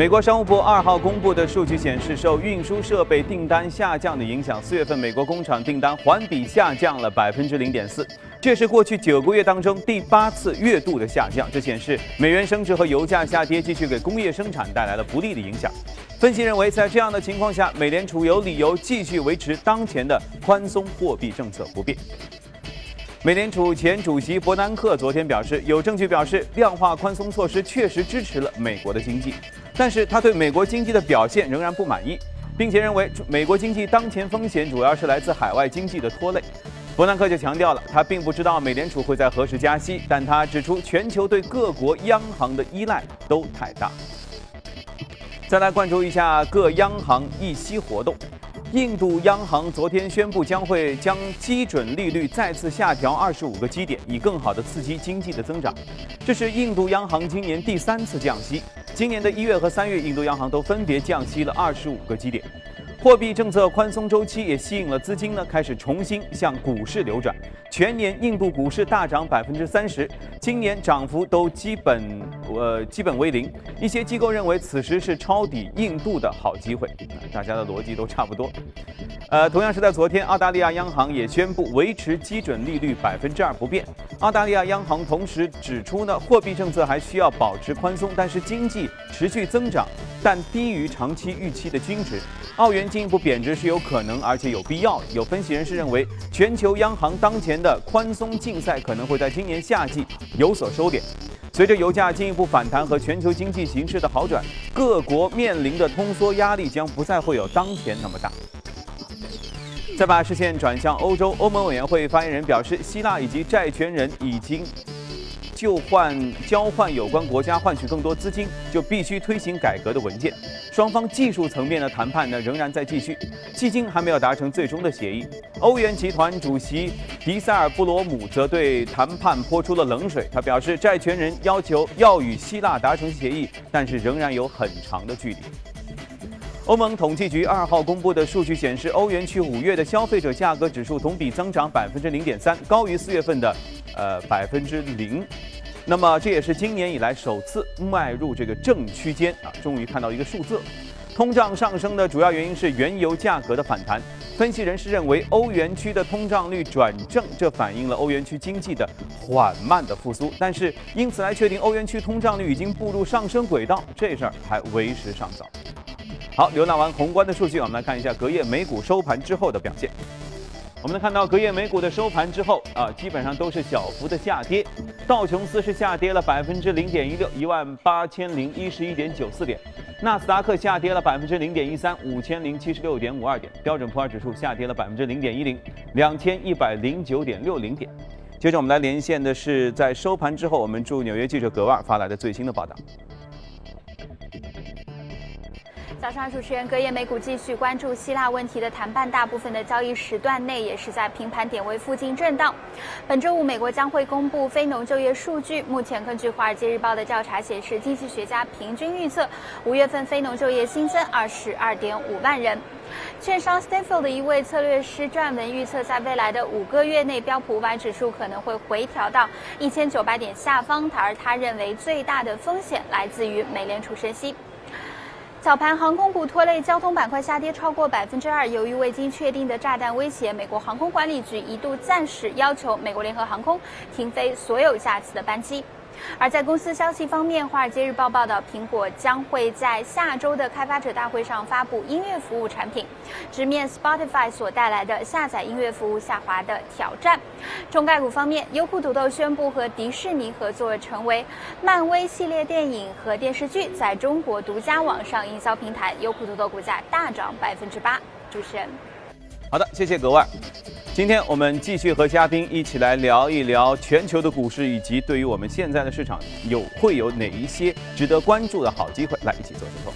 美国商务部二号公布的数据显示，受运输设备订单下降的影响，四月份美国工厂订单环比下降了百分之零点四，这是过去九个月当中第八次月度的下降。这显示美元升值和油价下跌继续给工业生产带来了不利的影响。分析认为，在这样的情况下，美联储有理由继续维持当前的宽松货币政策不变。美联储前主席伯南克昨天表示，有证据表示量化宽松措施确实支持了美国的经济，但是他对美国经济的表现仍然不满意，并且认为美国经济当前风险主要是来自海外经济的拖累。伯南克就强调了，他并不知道美联储会在何时加息，但他指出全球对各国央行的依赖都太大。再来关注一下各央行议息活动。印度央行昨天宣布，将会将基准利率再次下调二十五个基点，以更好地刺激经济的增长。这是印度央行今年第三次降息。今年的一月和三月，印度央行都分别降息了二十五个基点。货币政策宽松周期也吸引了资金呢，开始重新向股市流转。全年印度股市大涨百分之三十，今年涨幅都基本呃基本为零。一些机构认为此时是抄底印度的好机会，大家的逻辑都差不多。呃，同样是在昨天，澳大利亚央行也宣布维持基准利率百分之二不变。澳大利亚央行同时指出呢，货币政策还需要保持宽松，但是经济持续增长，但低于长期预期的均值。澳元进一步贬值是有可能，而且有必要。有分析人士认为，全球央行当前的宽松竞赛可能会在今年夏季有所收敛。随着油价进一步反弹和全球经济形势的好转，各国面临的通缩压力将不再会有当前那么大。再把视线转向欧洲，欧盟委员会发言人表示，希腊以及债权人已经。就换交换有关国家换取更多资金，就必须推行改革的文件。双方技术层面的谈判呢，仍然在继续，迄今还没有达成最终的协议。欧元集团主席迪塞尔布罗姆则对谈判泼出了冷水，他表示，债权人要求要与希腊达成协议，但是仍然有很长的距离。欧盟统计局二号公布的数据显示，欧元区五月的消费者价格指数同比增长百分之零点三，高于四月份的呃百分之零。那么这也是今年以来首次迈入这个正区间啊，终于看到一个数字。通胀上升的主要原因是原油价格的反弹。分析人士认为，欧元区的通胀率转正，这反映了欧元区经济的缓慢的复苏。但是因此来确定欧元区通胀率已经步入上升轨道，这事儿还为时尚早。好，浏览完宏观的数据，我们来看一下隔夜美股收盘之后的表现。我们能看到隔夜美股的收盘之后啊，基本上都是小幅的下跌。道琼斯是下跌了百分之零点一六，一万八千零一十一点九四点；纳斯达克下跌了百分之零点一三，五千零七十六点五二点；标准普尔指数下跌了百分之零点一零，两千一百零九点六零点。接着我们来连线的是在收盘之后，我们驻纽约记者格瓦发来的最新的报道。早上，主持人隔夜美股继续关注希腊问题的谈判，大部分的交易时段内也是在平盘点位附近震荡。本周五，美国将会公布非农就业数据。目前，根据《华尔街日报》的调查显示，经济学家平均预测五月份非农就业新增二十二点五万人。券商 Stanfield 的一位策略师撰文预测，在未来的五个月内，标普五百指数可能会回调到一千九百点下方。而他认为，最大的风险来自于美联储升息。早盘，航空股拖累交通板块下跌超过百分之二。由于未经确定的炸弹威胁，美国航空管理局一度暂时要求美国联合航空停飞所有下次的班机。而在公司消息方面，《华尔街日报》报道，苹果将会在下周的开发者大会上发布音乐服务产品，直面 Spotify 所带来的下载音乐服务下滑的挑战。中概股方面，优酷土豆宣布和迪士尼合作，成为漫威系列电影和电视剧在中国独家网上营销平台。优酷土豆股价大涨百分之八。主持人，好的，谢谢格外。今天我们继续和嘉宾一起来聊一聊全球的股市，以及对于我们现在的市场有会有哪一些值得关注的好机会，来一起做石头。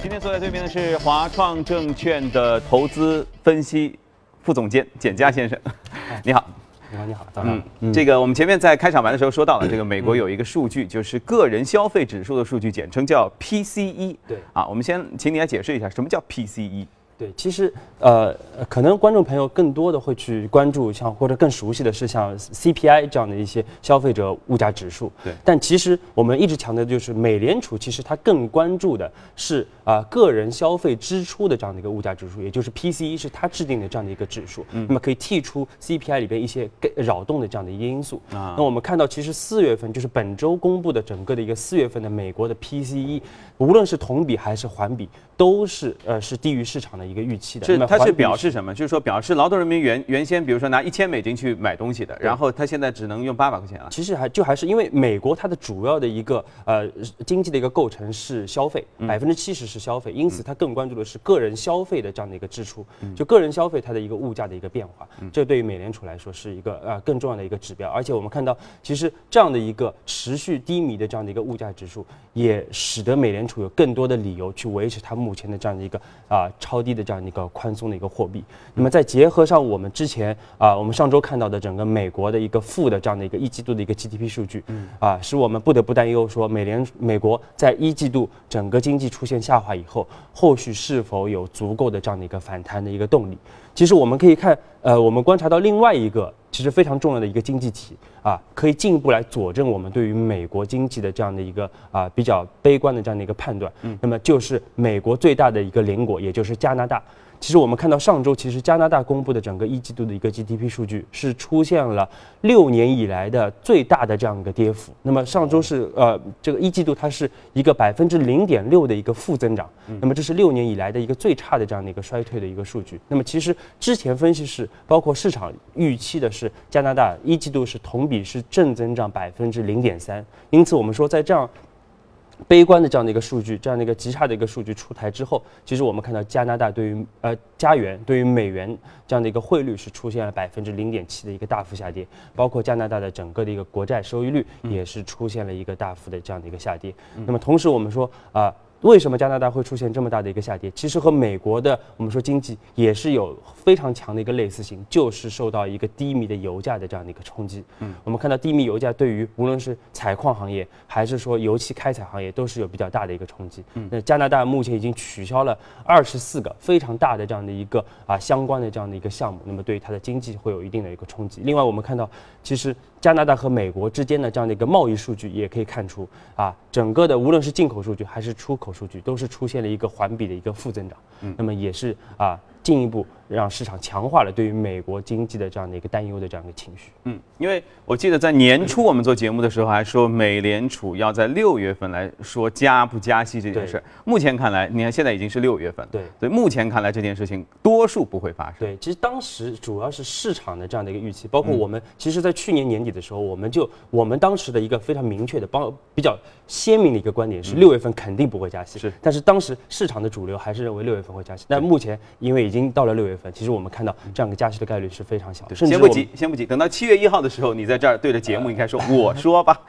今天坐在对面的是华创证券的投资分析副总监简佳先生，你好。你好，你好，早上。嗯，这个我们前面在开场白的时候说到了，这个美国有一个数据，就是个人消费指数的数据，简称叫 PCE。对。啊，我们先请你来解释一下，什么叫 PCE？对，其实呃，可能观众朋友更多的会去关注像或者更熟悉的是像 CPI 这样的一些消费者物价指数。对，但其实我们一直强调的就是美联储其实它更关注的是啊个人消费支出的这样的一个物价指数，也就是 PCE 是它制定的这样的一个指数。嗯，那么可以剔除 CPI 里边一些扰动的这样的一个因素。啊，那我们看到其实四月份就是本周公布的整个的一个四月份的美国的 PCE，无论是同比还是环比，都是呃是低于市场的。一个预期的，是它是表示什么？就是说表示劳动人民原原先比如说拿一千美金去买东西的，然后他现在只能用八百块钱了。其实还就还是因为美国它的主要的一个呃经济的一个构成是消费，百分之七十是消费，因此它更关注的是个人消费的这样的一个支出，就个人消费它的一个物价的一个变化，这对于美联储来说是一个呃更重要的一个指标。而且我们看到，其实这样的一个持续低迷的这样的一个物价指数，也使得美联储有更多的理由去维持它目前的这样的一个啊超低的。这样的一个宽松的一个货币，那么再结合上我们之前啊，我们上周看到的整个美国的一个负的这样的一个一季度的一个 GDP 数据，啊，使我们不得不担忧说，美联美国在一季度整个经济出现下滑以后，后续是否有足够的这样的一个反弹的一个动力？其实我们可以看，呃，我们观察到另外一个其实非常重要的一个经济体啊，可以进一步来佐证我们对于美国经济的这样的一个啊比较悲观的这样的一个判断。嗯，那么就是美国最大的一个邻国，也就是加拿大。其实我们看到上周，其实加拿大公布的整个一季度的一个 GDP 数据是出现了六年以来的最大的这样一个跌幅。那么上周是呃这个一季度它是一个百分之零点六的一个负增长。那么这是六年以来的一个最差的这样的一个衰退的一个数据。那么其实之前分析是包括市场预期的是加拿大一季度是同比是正增长百分之零点三。因此我们说在这样。悲观的这样的一个数据，这样的一个极差的一个数据出台之后，其实我们看到加拿大对于呃加元对于美元这样的一个汇率是出现了百分之零点七的一个大幅下跌，包括加拿大的整个的一个国债收益率也是出现了一个大幅的这样的一个下跌。那么同时我们说啊。为什么加拿大会出现这么大的一个下跌？其实和美国的我们说经济也是有非常强的一个类似性，就是受到一个低迷的油价的这样的一个冲击。嗯，我们看到低迷油价对于无论是采矿行业还是说油气开采行业都是有比较大的一个冲击。嗯，那加拿大目前已经取消了二十四个非常大的这样的一个啊相关的这样的一个项目，那么对于它的经济会有一定的一个冲击。另外，我们看到其实。加拿大和美国之间的这样的一个贸易数据也可以看出，啊，整个的无论是进口数据还是出口数据，都是出现了一个环比的一个负增长。嗯，那么也是啊。进一步让市场强化了对于美国经济的这样的一个担忧的这样一个情绪。嗯，因为我记得在年初我们做节目的时候还说美联储要在六月份来说加不加息这件事。目前看来，你看现在已经是六月份。对。所以目前看来这件事情多数不会发生。对，其实当时主要是市场的这样的一个预期，包括我们，其实在去年年底的时候，我们就我们当时的一个非常明确的、包比较鲜明的一个观点是六月份肯定不会加息。是。但是当时市场的主流还是认为六月份会加息。但目前因为已经到了六月份，其实我们看到这样一个加息的概率是非常小的。先不急，先不急，等到七月一号的时候，你在这儿对着节目应该说：“我说吧。”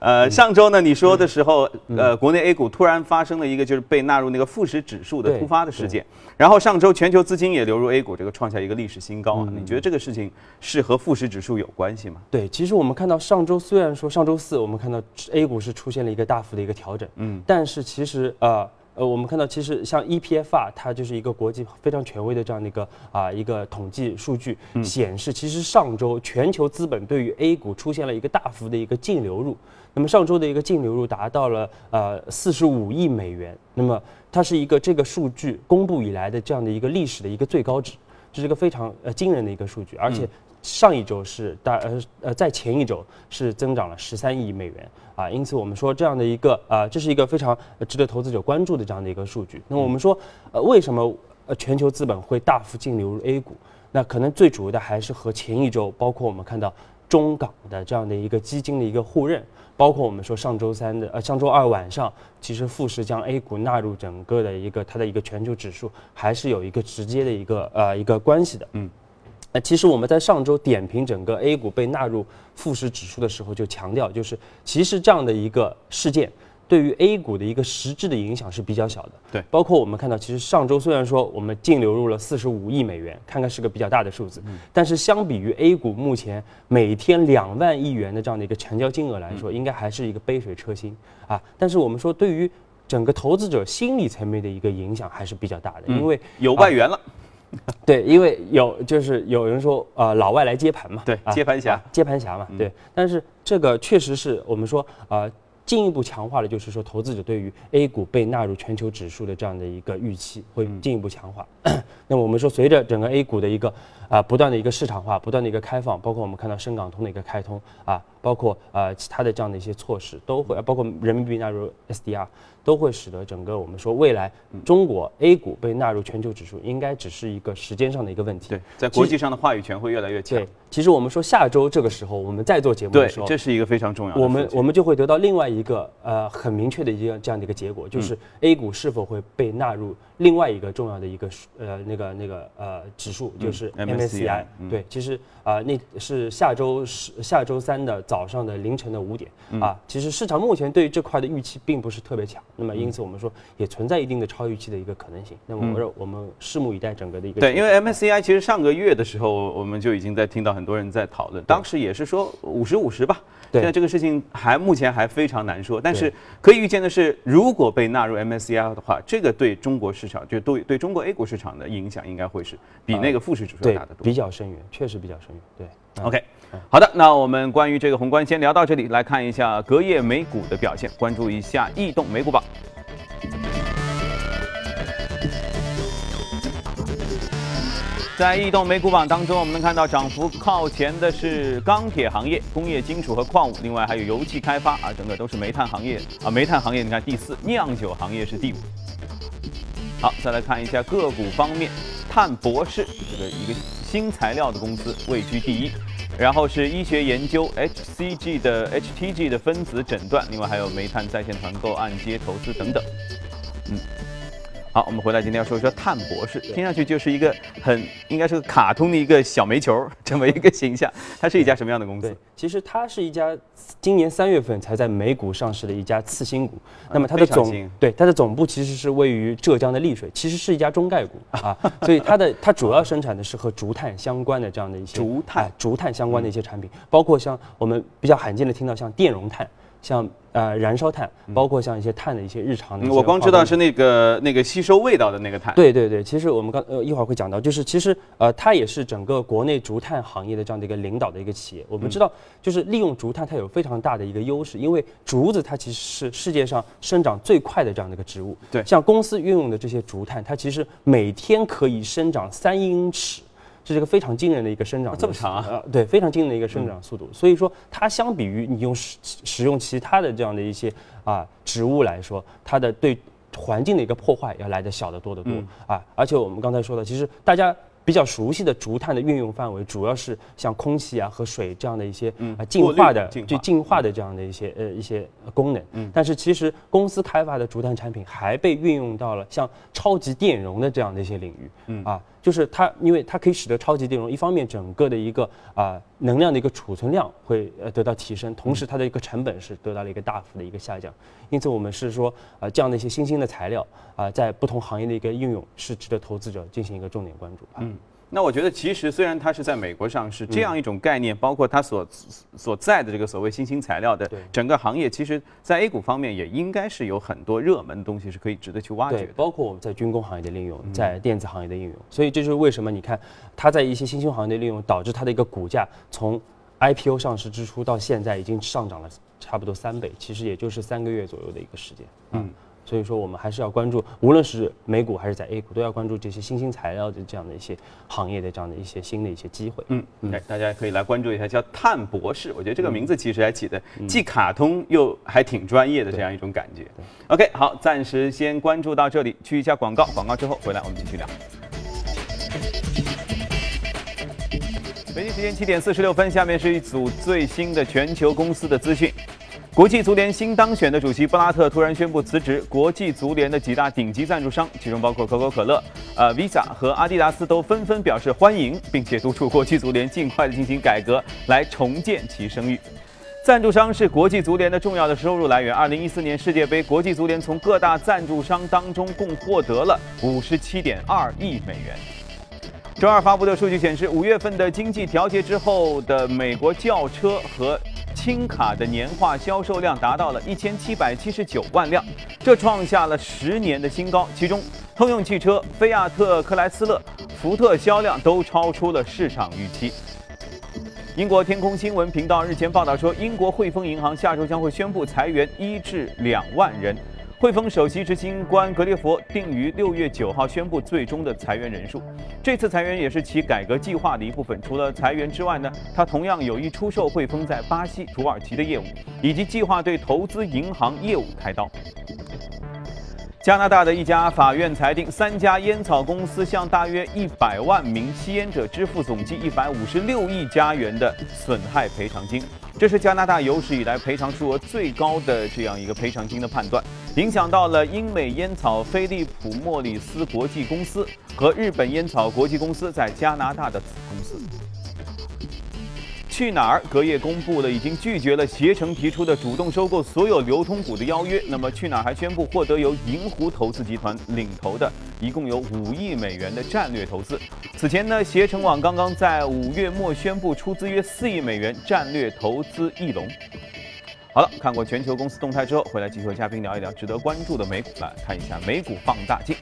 呃，上周呢，你说的时候，呃，国内 A 股突然发生了一个就是被纳入那个富时指数的突发的事件，然后上周全球资金也流入 A 股，这个创下一个历史新高啊。你觉得这个事情是和富时指数有关系吗？对，其实我们看到上周虽然说上周四我们看到 A 股是出现了一个大幅的一个调整，嗯，但是其实呃。呃，我们看到其实像 EPF 啊，它就是一个国际非常权威的这样的一个啊一个统计数据，显示其实上周全球资本对于 A 股出现了一个大幅的一个净流入。那么上周的一个净流入达到了呃四十五亿美元，那么它是一个这个数据公布以来的这样的一个历史的一个最高值，这是一个非常呃惊人的一个数据，而且。上一周是大呃呃，在前一周是增长了十三亿美元啊，因此我们说这样的一个啊，这是一个非常值得投资者关注的这样的一个数据。那我们说，呃，为什么呃全球资本会大幅净流入 A 股？那可能最主要的还是和前一周，包括我们看到中港的这样的一个基金的一个互认，包括我们说上周三的呃上周二晚上，其实富时将 A 股纳入整个的一个它的一个全球指数，还是有一个直接的一个呃一个关系的。嗯。那其实我们在上周点评整个 A 股被纳入富时指数的时候，就强调，就是其实这样的一个事件，对于 A 股的一个实质的影响是比较小的。对，包括我们看到，其实上周虽然说我们净流入了四十五亿美元，看看是个比较大的数字，但是相比于 A 股目前每天两万亿元的这样的一个成交金额来说，应该还是一个杯水车薪啊。但是我们说，对于整个投资者心理层面的一个影响还是比较大的，因为有外援了。对，因为有就是有人说啊，老外来接盘嘛，对，接盘侠，接盘侠嘛，对。但是这个确实是我们说啊。进一步强化了，就是说投资者对于 A 股被纳入全球指数的这样的一个预期会进一步强化。那么我们说，随着整个 A 股的一个啊不断的一个市场化，不断的一个开放，包括我们看到深港通的一个开通啊，包括呃其他的这样的一些措施，都会包括人民币纳入 SDR。都会使得整个我们说未来中国 A 股被纳入全球指数，应该只是一个时间上的一个问题。对，在国际上的话语权会越来越强。对，其实我们说下周这个时候我们再做节目的时候，这是一个非常重要的。我们我们就会得到另外一个呃很明确的一个这样的一个结果，就是 A 股是否会被纳入另外一个重要的一个呃那个那个呃指数，就是 MSCI。对，其实啊那是下周是下周三的早上的凌晨的五点啊。其实市场目前对于这块的预期并不是特别强。那么，因此我们说也存在一定的超预期的一个可能性。那么，我我们拭目以待整个的一个。对，因为 MSCI 其实上个月的时候，我们就已经在听到很多人在讨论，当时也是说五十五十吧。对。现在这个事情还目前还非常难说，但是可以预见的是，如果被纳入 MSCI 的话，这个对中国市场就对对中国 A 股市场的影响应该会是比那个富时指数要大得多，比较深远，确实比较深远。对。OK。好的，那我们关于这个宏观先聊到这里，来看一下隔夜美股的表现，关注一下异动美股榜。在异动美股榜当中，我们能看到涨幅靠前的是钢铁行业、工业金属和矿物，另外还有油气开发啊，整个都是煤炭行业啊。煤炭行业你看第四，酿酒行业是第五。好，再来看一下个股方面，碳博士这个一个新材料的公司位居第一。然后是医学研究 HCG 的 HTG 的分子诊断，另外还有煤炭在线团购、按揭投资等等。嗯，好，我们回来今天要说一说碳博士，听上去就是一个很应该是个卡通的一个小煤球这么一个形象。它是一家什么样的公司？其实它是一家今年三月份才在美股上市的一家次新股。那么它的总对它的总部其实是位于浙江的丽水，其实是一家中概股 啊。所以它的它主要生产的是和竹炭相关的这样的一些竹炭竹炭相关的一些产品，包括像我们比较罕见的听到像电容炭。像呃燃烧炭，包括像一些碳的一些日常的，我光知道是那个那个吸收味道的那个碳。对对对，其实我们刚呃一会儿会讲到，就是其实呃它也是整个国内竹炭行业的这样的一个领导的一个企业。我们知道，就是利用竹炭，它有非常大的一个优势，因为竹子它其实是世界上生长最快的这样的一个植物。对，像公司运用的这些竹炭，它其实每天可以生长三英尺。这是一个非常惊人的一个生长，这么长啊？对，非常惊人的一个生长速度。所以说，它相比于你用使使用其他的这样的一些啊植物来说，它的对环境的一个破坏要来的小得多得多啊。而且我们刚才说的，其实大家。比较熟悉的竹炭的运用范围，主要是像空气啊和水这样的一些啊净化的，就净化的这样的一些呃一些功能。嗯。但是其实公司开发的竹炭产品还被运用到了像超级电容的这样的一些领域。嗯。啊，就是它，因为它可以使得超级电容一方面整个的一个啊能量的一个储存量会呃得到提升，同时它的一个成本是得到了一个大幅的一个下降。因此我们是说啊这样的一些新兴的材料啊在不同行业的一个应用是值得投资者进行一个重点关注。嗯。那我觉得，其实虽然它是在美国上市，这样一种概念，包括它所所在的这个所谓新兴材料的整个行业，其实，在 A 股方面也应该是有很多热门的东西是可以值得去挖掘的。包括我们在军工行业的应用，在电子行业的应用。所以这就是为什么你看它在一些新兴行业的利用，导致它的一个股价从 IPO 上市之初到现在已经上涨了差不多三倍，其实也就是三个月左右的一个时间。嗯。所以说，我们还是要关注，无论是美股还是在 A 股，都要关注这些新兴材料的这样的一些行业的这样的一些新的一些机会。嗯，哎，大家可以来关注一下，叫碳博士。我觉得这个名字其实还起的既卡通又还挺专业的这样一种感觉。OK，好，暂时先关注到这里，去一下广告，广告之后回来我们继续聊。北京时间七点四十六分，下面是一组最新的全球公司的资讯。国际足联新当选的主席布拉特突然宣布辞职，国际足联的几大顶级赞助商，其中包括可口可乐、呃 Visa 和阿迪达斯，都纷纷表示欢迎，并且督促国际足联尽快的进行改革，来重建其声誉。赞助商是国际足联的重要的收入来源。二零一四年世界杯，国际足联从各大赞助商当中共获得了五十七点二亿美元。周二发布的数据显示，五月份的经济调节之后的美国轿车和轻卡的年化销售量达到了一千七百七十九万辆，这创下了十年的新高。其中，通用汽车、菲亚特克莱斯勒、福特销量都超出了市场预期。英国天空新闻频道日前报道说，英国汇丰银行下周将会宣布裁员一至两万人。汇丰首席执行官格列佛定于六月九号宣布最终的裁员人数。这次裁员也是其改革计划的一部分。除了裁员之外呢，他同样有意出售汇丰在巴西、土耳其的业务，以及计划对投资银行业务开刀。加拿大的一家法院裁定，三家烟草公司向大约一百万名吸烟者支付总计一百五十六亿加元的损害赔偿金。这是加拿大有史以来赔偿数额最高的这样一个赔偿金的判断，影响到了英美烟草菲利普莫里斯国际公司和日本烟草国际公司在加拿大的子公司。去哪儿隔夜公布了已经拒绝了携程提出的主动收购所有流通股的邀约。那么去哪儿还宣布获得由银湖投资集团领投的一共有五亿美元的战略投资。此前呢，携程网刚刚在五月末宣布出资约四亿美元战略投资翼龙。好了，看过全球公司动态之后，回来继续和嘉宾聊一聊值得关注的美股，来看一下美股放大镜。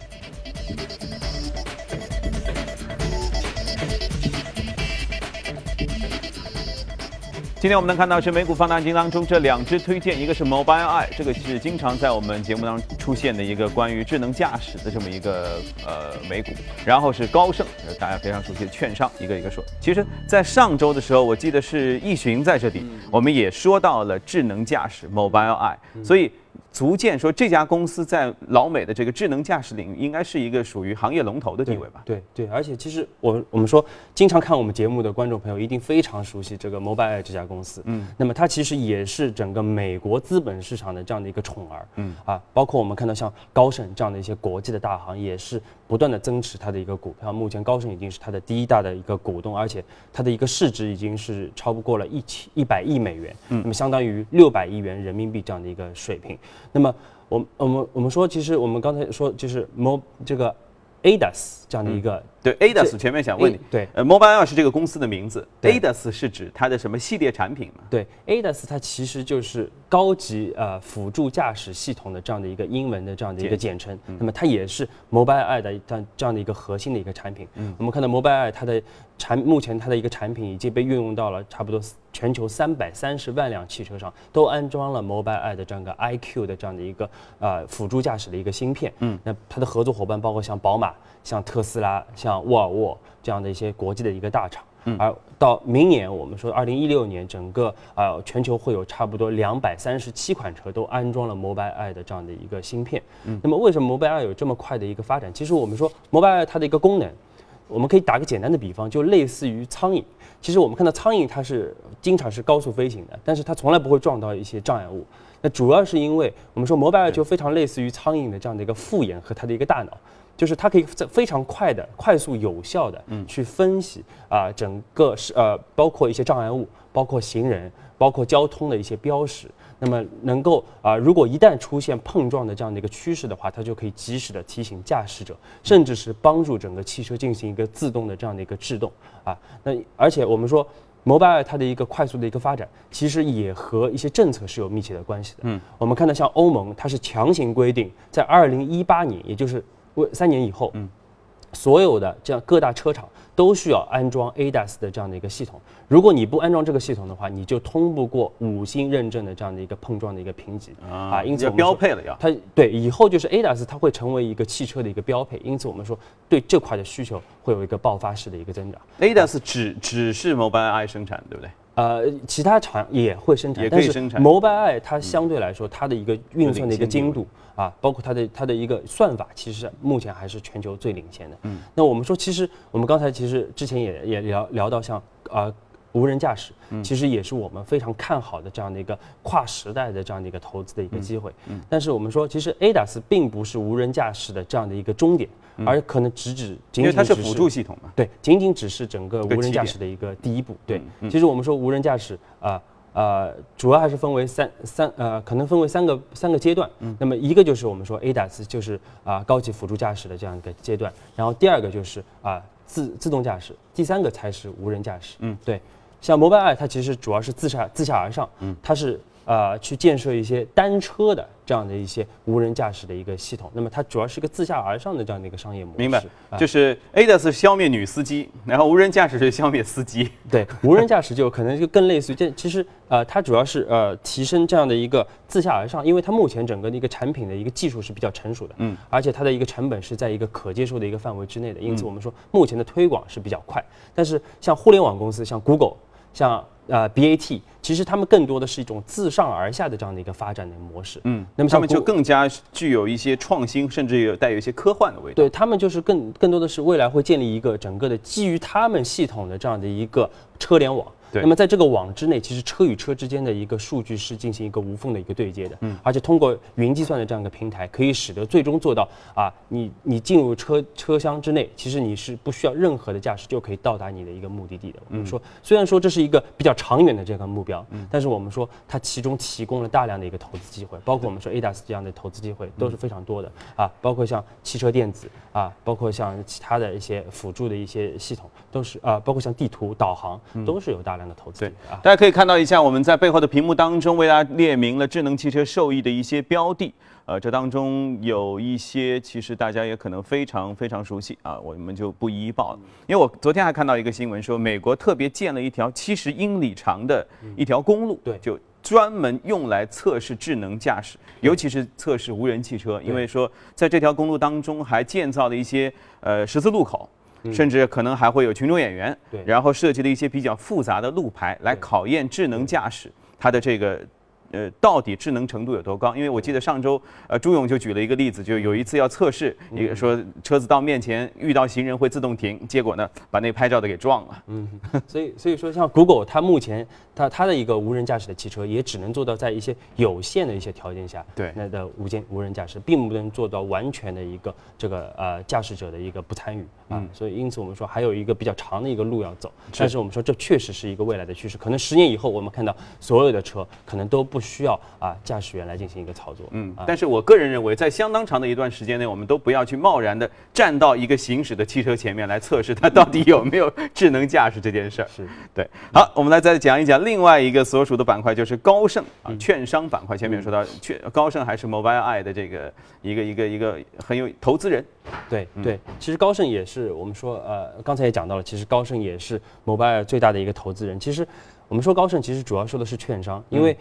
今天我们能看到是美股放大镜当中这两只推荐，一个是 Mobileye，这个是经常在我们节目当中出现的一个关于智能驾驶的这么一个呃美股，然后是高盛，大家非常熟悉的券商，一个一个说。其实，在上周的时候，我记得是易寻在这里，我们也说到了智能驾驶 Mobileye，所以。足见说这家公司在老美的这个智能驾驶领域应该是一个属于行业龙头的地位吧？对对，而且其实我我们说，经常看我们节目的观众朋友一定非常熟悉这个 Mobileye 这家公司。嗯，那么它其实也是整个美国资本市场的这样的一个宠儿。嗯啊，包括我们看到像高盛这样的一些国际的大行也是不断的增持它的一个股票。目前高盛已经是它的第一大的一个股东，而且它的一个市值已经是超不过了一千一百亿美元。嗯，那么相当于六百亿元人民币这样的一个水平。那么，我我们我们说，其实我们刚才说，就是 mo 这个 ADAS 这样的一个。对，ADAS 前面想问你，对，呃，Mobileye 是这个公司的名字，ADAS 是指它的什么系列产品嘛？对，ADAS 它其实就是高级呃辅助驾驶系统的这样的一个英文的这样的一个简称。那么它也是 Mobileye 的这样这样的一个核心的一个产品。嗯，我们看到 Mobileye 它的产目前它的一个产品已经被运用到了差不多全球三百三十万辆汽车上，都安装了 Mobileye 的这样一个 iQ 的这样的一个呃辅助驾驶的一个芯片。嗯，那它的合作伙伴包括像宝马、像特斯拉、像像沃尔沃这样的一些国际的一个大厂，而到明年，我们说二零一六年，整个呃全球会有差不多两百三十七款车都安装了 Mobileye 的这样的一个芯片。那么为什么 Mobileye 有这么快的一个发展？其实我们说 Mobileye 它的一个功能，我们可以打个简单的比方，就类似于苍蝇。其实我们看到苍蝇它是经常是高速飞行的，但是它从来不会撞到一些障碍物。那主要是因为我们说 Mobileye 就非常类似于苍蝇的这样的一个复眼和它的一个大脑。就是它可以在非常快的、快速有效的去分析啊，整个是呃，包括一些障碍物，包括行人，包括交通的一些标识。那么能够啊，如果一旦出现碰撞的这样的一个趋势的话，它就可以及时的提醒驾驶者，甚至是帮助整个汽车进行一个自动的这样的一个制动啊。那而且我们说，Mobile 它的一个快速的一个发展，其实也和一些政策是有密切的关系的。嗯，我们看到像欧盟，它是强行规定在二零一八年，也就是为三年以后，嗯，所有的这样各大车厂都需要安装 ADAS 的这样的一个系统。如果你不安装这个系统的话，你就通不过五星认证的这样的一个碰撞的一个评级啊。因此标配了要它对以后就是 ADAS 它会成为一个汽车的一个标配。因此我们说对这块的需求会有一个爆发式的一个增长。ADAS 只只是 Mobileye 生产，对不对？呃，其他厂也会生产，也可以生产。Mobileye 它相对来说它的一个运算的一个精度。啊，包括它的它的一个算法，其实目前还是全球最领先的。嗯，那我们说，其实我们刚才其实之前也也聊聊到像啊无人驾驶，其实也是我们非常看好的这样的一个跨时代的这样的一个投资的一个机会。嗯，但是我们说，其实 ADAS 并不是无人驾驶的这样的一个终点，而可能只只仅仅它是辅助系统嘛？对，仅仅只是整个无人驾驶的一个第一步。对，其实我们说无人驾驶啊。呃，主要还是分为三三呃，可能分为三个三个阶段。嗯，那么一个就是我们说 ADAS，就是啊高级辅助驾驶的这样一个阶段。然后第二个就是啊自自动驾驶，第三个才是无人驾驶。嗯，对，像 Mobileye 它其实主要是自下自下而上，嗯，它是。呃，去建设一些单车的这样的一些无人驾驶的一个系统，那么它主要是个自下而上的这样的一个商业模式。明白，就是 ADAS 消灭女司机，然后无人驾驶是消灭司机。对，无人驾驶就可能就更类似于这，其实呃，它主要是呃提升这样的一个自下而上，因为它目前整个的一个产品的一个技术是比较成熟的，嗯，而且它的一个成本是在一个可接受的一个范围之内的，因此我们说目前的推广是比较快。但是像互联网公司，像 Google，像呃，BAT 其实他们更多的是一种自上而下的这样的一个发展的模式。嗯，那么他们就更加具有一些创新，甚至有带有一些科幻的味道。对他们就是更更多的是未来会建立一个整个的基于他们系统的这样的一个车联网。那么在这个网之内，其实车与车之间的一个数据是进行一个无缝的一个对接的，嗯，而且通过云计算的这样一个平台，可以使得最终做到啊，你你进入车车厢之内，其实你是不需要任何的驾驶就可以到达你的一个目的地的。我们说，虽然说这是一个比较长远的这个目标，嗯，但是我们说它其中提供了大量的一个投资机会，包括我们说 ADAS 这样的投资机会都是非常多的啊，包括像汽车电子啊，包括像其他的一些辅助的一些系统，都是啊，包括像地图导航，都是有大量的投资。对啊。大家可以看到一下，我们在背后的屏幕当中为大家列明了智能汽车受益的一些标的。呃，这当中有一些其实大家也可能非常非常熟悉啊，我们就不一一报了。因为我昨天还看到一个新闻说，美国特别建了一条七十英里长的一条公路，对，就专门用来测试智能驾驶，尤其是测试无人汽车。因为说在这条公路当中还建造了一些呃十字路口。甚至可能还会有群众演员，对，然后设计了一些比较复杂的路牌来考验智能驾驶它的这个。呃，到底智能程度有多高？因为我记得上周，呃，朱勇就举了一个例子，就有一次要测试，一个说车子到面前遇到行人会自动停，结果呢，把那拍照的给撞了。嗯，所以所以说，像 Google 它目前它它的一个无人驾驶的汽车，也只能做到在一些有限的一些条件下，对，那的无间无人驾驶，并不能做到完全的一个这个呃驾驶者的一个不参与啊。所以因此我们说还有一个比较长的一个路要走，但是我们说这确实是一个未来的趋势，可能十年以后我们看到所有的车可能都不。需要啊，驾驶员来进行一个操作。嗯，但是我个人认为，在相当长的一段时间内，我们都不要去贸然的站到一个行驶的汽车前面来测试它到底有没有智能驾驶这件事儿。是 对。好，我们来再讲一讲另外一个所属的板块，就是高盛啊，券商板块。前面说到，券高盛还是 Mobileye 的这个一个一个一个很有投资人。对对，其实高盛也是我们说呃，刚才也讲到了，其实高盛也是 Mobileye 最大的一个投资人。其实我们说高盛其实主要说的是券商，因为。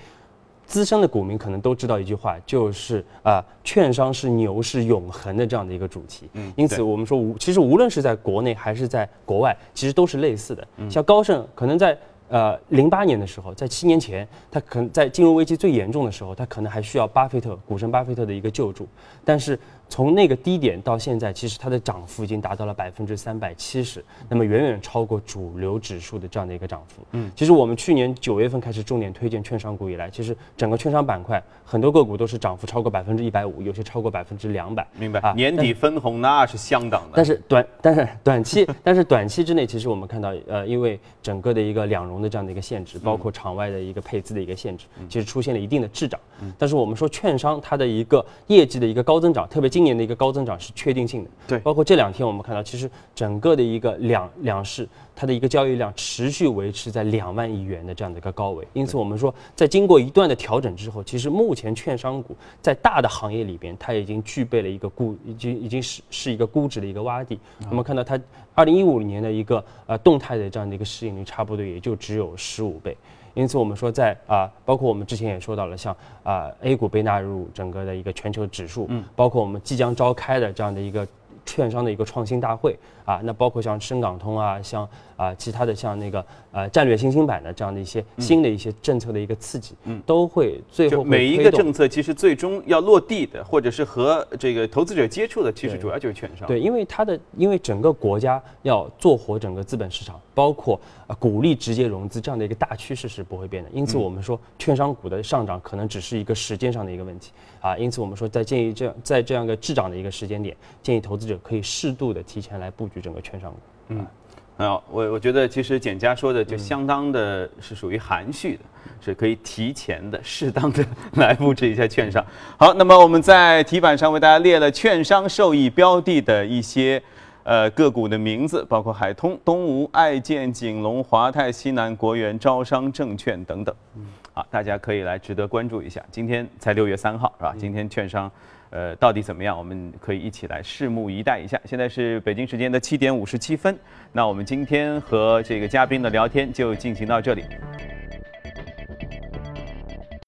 资深的股民可能都知道一句话，就是啊，券商是牛市永恒的这样的一个主题。嗯，因此我们说无，其实无论是在国内还是在国外，其实都是类似的。像高盛可能在呃零八年的时候，在七年前，他可能在金融危机最严重的时候，他可能还需要巴菲特股神巴菲特的一个救助，但是。从那个低点到现在，其实它的涨幅已经达到了百分之三百七十，那么远远超过主流指数的这样的一个涨幅。嗯，其实我们去年九月份开始重点推荐券商股以来，其实整个券商板块很多个股都是涨幅超过百分之一百五，有些超过百分之两百。明白啊？年底分红那是相当的。但是短，但是 短期，但是短期之内，其实我们看到，呃，因为整个的一个两融的这样的一个限制，包括场外的一个配资的一个限制，其实出现了一定的滞涨。嗯但是我们说券商它的一个业绩的一个高增长，特别今年的一个高增长是确定性的，对，包括这两天我们看到，其实整个的一个两两市，它的一个交易量持续维持在两万亿元的这样的一个高位，因此我们说，在经过一段的调整之后，其实目前券商股在大的行业里边，它已经具备了一个估，已经已经是是一个估值的一个洼地。我们看到它二零一五年的一个呃动态的这样的一个市盈率，差不多也就只有十五倍。因此，我们说在啊，包括我们之前也说到了，像啊 A 股被纳入整个的一个全球指数，嗯，包括我们即将召开的这样的一个券商的一个创新大会。啊，那包括像深港通啊，像啊其他的像那个呃战略新兴板的这样的一些新的一些政策的一个刺激，嗯，都会最后每一个政策其实最终要落地的，或者是和这个投资者接触的，其实主要就是券商。对，因为它的因为整个国家要做活整个资本市场，包括啊鼓励直接融资这样的一个大趋势是不会变的。因此我们说券商股的上涨可能只是一个时间上的一个问题啊。因此我们说在建议这样在这样一个滞涨的一个时间点，建议投资者可以适度的提前来布局。整个券商股，嗯，啊，我我觉得其实简家说的就相当的是属于含蓄的，是可以提前的、适当的来布置一下券商。好，那么我们在题板上为大家列了券商受益标的的一些。呃个股的名字，包括海通、东吴、爱建、景龙、华泰、西南、国元、招商证券等等。好，大家可以来值得关注一下。今天才六月三号是吧？今天券商。呃，到底怎么样？我们可以一起来拭目以待一下。现在是北京时间的七点五十七分，那我们今天和这个嘉宾的聊天就进行到这里。